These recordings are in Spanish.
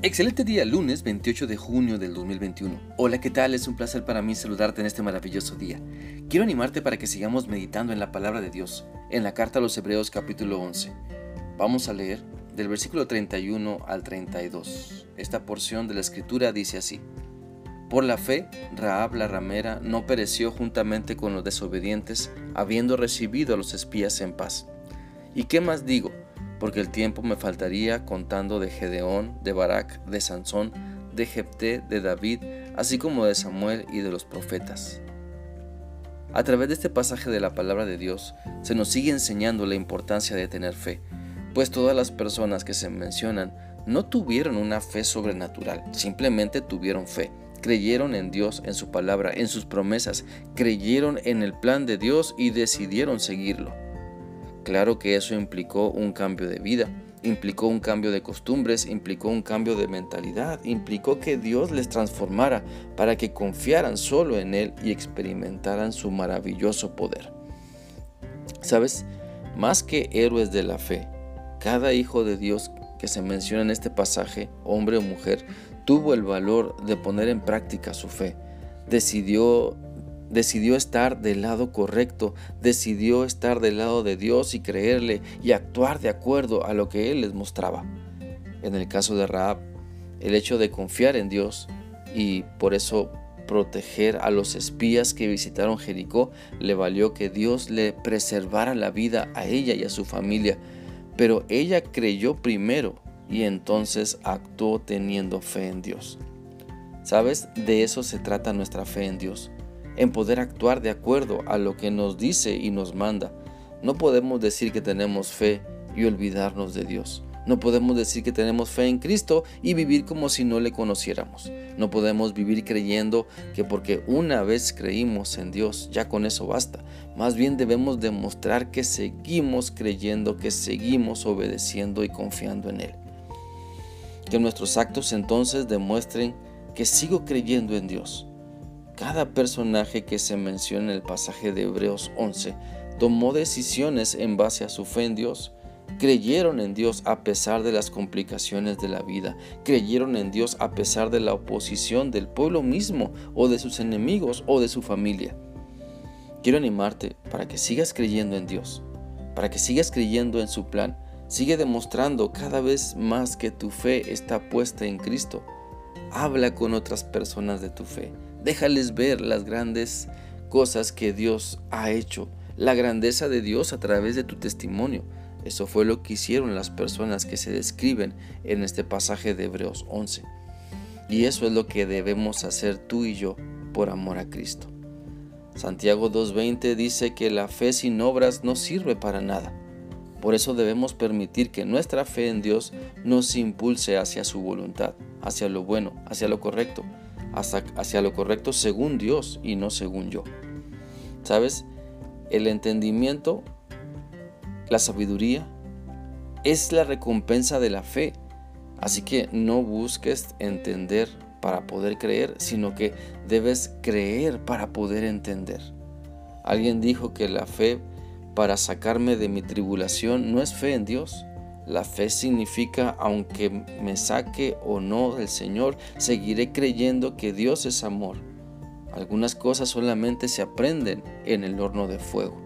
Excelente día, lunes 28 de junio del 2021. Hola, ¿qué tal? Es un placer para mí saludarte en este maravilloso día. Quiero animarte para que sigamos meditando en la palabra de Dios, en la carta a los Hebreos capítulo 11. Vamos a leer del versículo 31 al 32. Esta porción de la escritura dice así. Por la fe, Raab la ramera no pereció juntamente con los desobedientes, habiendo recibido a los espías en paz. ¿Y qué más digo? Porque el tiempo me faltaría contando de Gedeón, de Barak, de Sansón, de Jepté, de David, así como de Samuel y de los profetas. A través de este pasaje de la palabra de Dios se nos sigue enseñando la importancia de tener fe, pues todas las personas que se mencionan no tuvieron una fe sobrenatural, simplemente tuvieron fe, creyeron en Dios, en su palabra, en sus promesas, creyeron en el plan de Dios y decidieron seguirlo. Claro que eso implicó un cambio de vida, implicó un cambio de costumbres, implicó un cambio de mentalidad, implicó que Dios les transformara para que confiaran solo en Él y experimentaran su maravilloso poder. ¿Sabes? Más que héroes de la fe, cada hijo de Dios que se menciona en este pasaje, hombre o mujer, tuvo el valor de poner en práctica su fe. Decidió decidió estar del lado correcto, decidió estar del lado de Dios y creerle y actuar de acuerdo a lo que Él les mostraba. En el caso de Raab, el hecho de confiar en Dios y por eso proteger a los espías que visitaron Jericó le valió que Dios le preservara la vida a ella y a su familia. Pero ella creyó primero y entonces actuó teniendo fe en Dios. ¿Sabes? De eso se trata nuestra fe en Dios en poder actuar de acuerdo a lo que nos dice y nos manda. No podemos decir que tenemos fe y olvidarnos de Dios. No podemos decir que tenemos fe en Cristo y vivir como si no le conociéramos. No podemos vivir creyendo que porque una vez creímos en Dios, ya con eso basta. Más bien debemos demostrar que seguimos creyendo, que seguimos obedeciendo y confiando en Él. Que nuestros actos entonces demuestren que sigo creyendo en Dios, cada personaje que se menciona en el pasaje de Hebreos 11 tomó decisiones en base a su fe en Dios. Creyeron en Dios a pesar de las complicaciones de la vida. Creyeron en Dios a pesar de la oposición del pueblo mismo o de sus enemigos o de su familia. Quiero animarte para que sigas creyendo en Dios, para que sigas creyendo en su plan. Sigue demostrando cada vez más que tu fe está puesta en Cristo. Habla con otras personas de tu fe. Déjales ver las grandes cosas que Dios ha hecho, la grandeza de Dios a través de tu testimonio. Eso fue lo que hicieron las personas que se describen en este pasaje de Hebreos 11. Y eso es lo que debemos hacer tú y yo por amor a Cristo. Santiago 2.20 dice que la fe sin obras no sirve para nada. Por eso debemos permitir que nuestra fe en Dios nos impulse hacia su voluntad, hacia lo bueno, hacia lo correcto, hacia, lo correcto según Dios y no según yo. ¿Sabes? El entendimiento, la sabiduría, es la recompensa de la fe. Así que no busques entender para poder creer, sino que debes creer para poder entender. Alguien dijo que la fe para sacarme de mi tribulación no es fe en Dios, la fe significa, aunque me saque o no del Señor, seguiré creyendo que Dios es amor. Algunas cosas solamente se aprenden en el horno de fuego.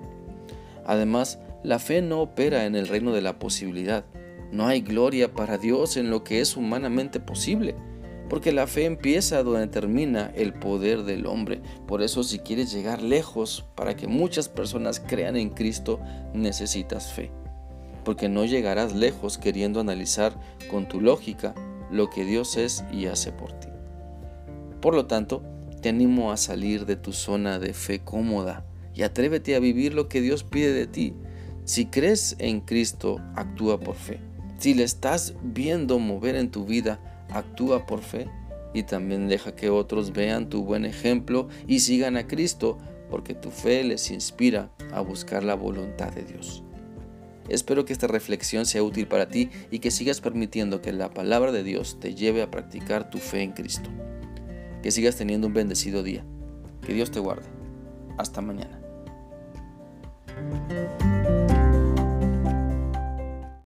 Además, la fe no opera en el reino de la posibilidad. No hay gloria para Dios en lo que es humanamente posible, porque la fe empieza donde termina el poder del hombre. Por eso si quieres llegar lejos para que muchas personas crean en Cristo, necesitas fe porque no llegarás lejos queriendo analizar con tu lógica lo que Dios es y hace por ti. Por lo tanto, te animo a salir de tu zona de fe cómoda y atrévete a vivir lo que Dios pide de ti. Si crees en Cristo, actúa por fe. Si le estás viendo mover en tu vida, actúa por fe. Y también deja que otros vean tu buen ejemplo y sigan a Cristo, porque tu fe les inspira a buscar la voluntad de Dios. Espero que esta reflexión sea útil para ti y que sigas permitiendo que la palabra de Dios te lleve a practicar tu fe en Cristo. Que sigas teniendo un bendecido día. Que Dios te guarde. Hasta mañana.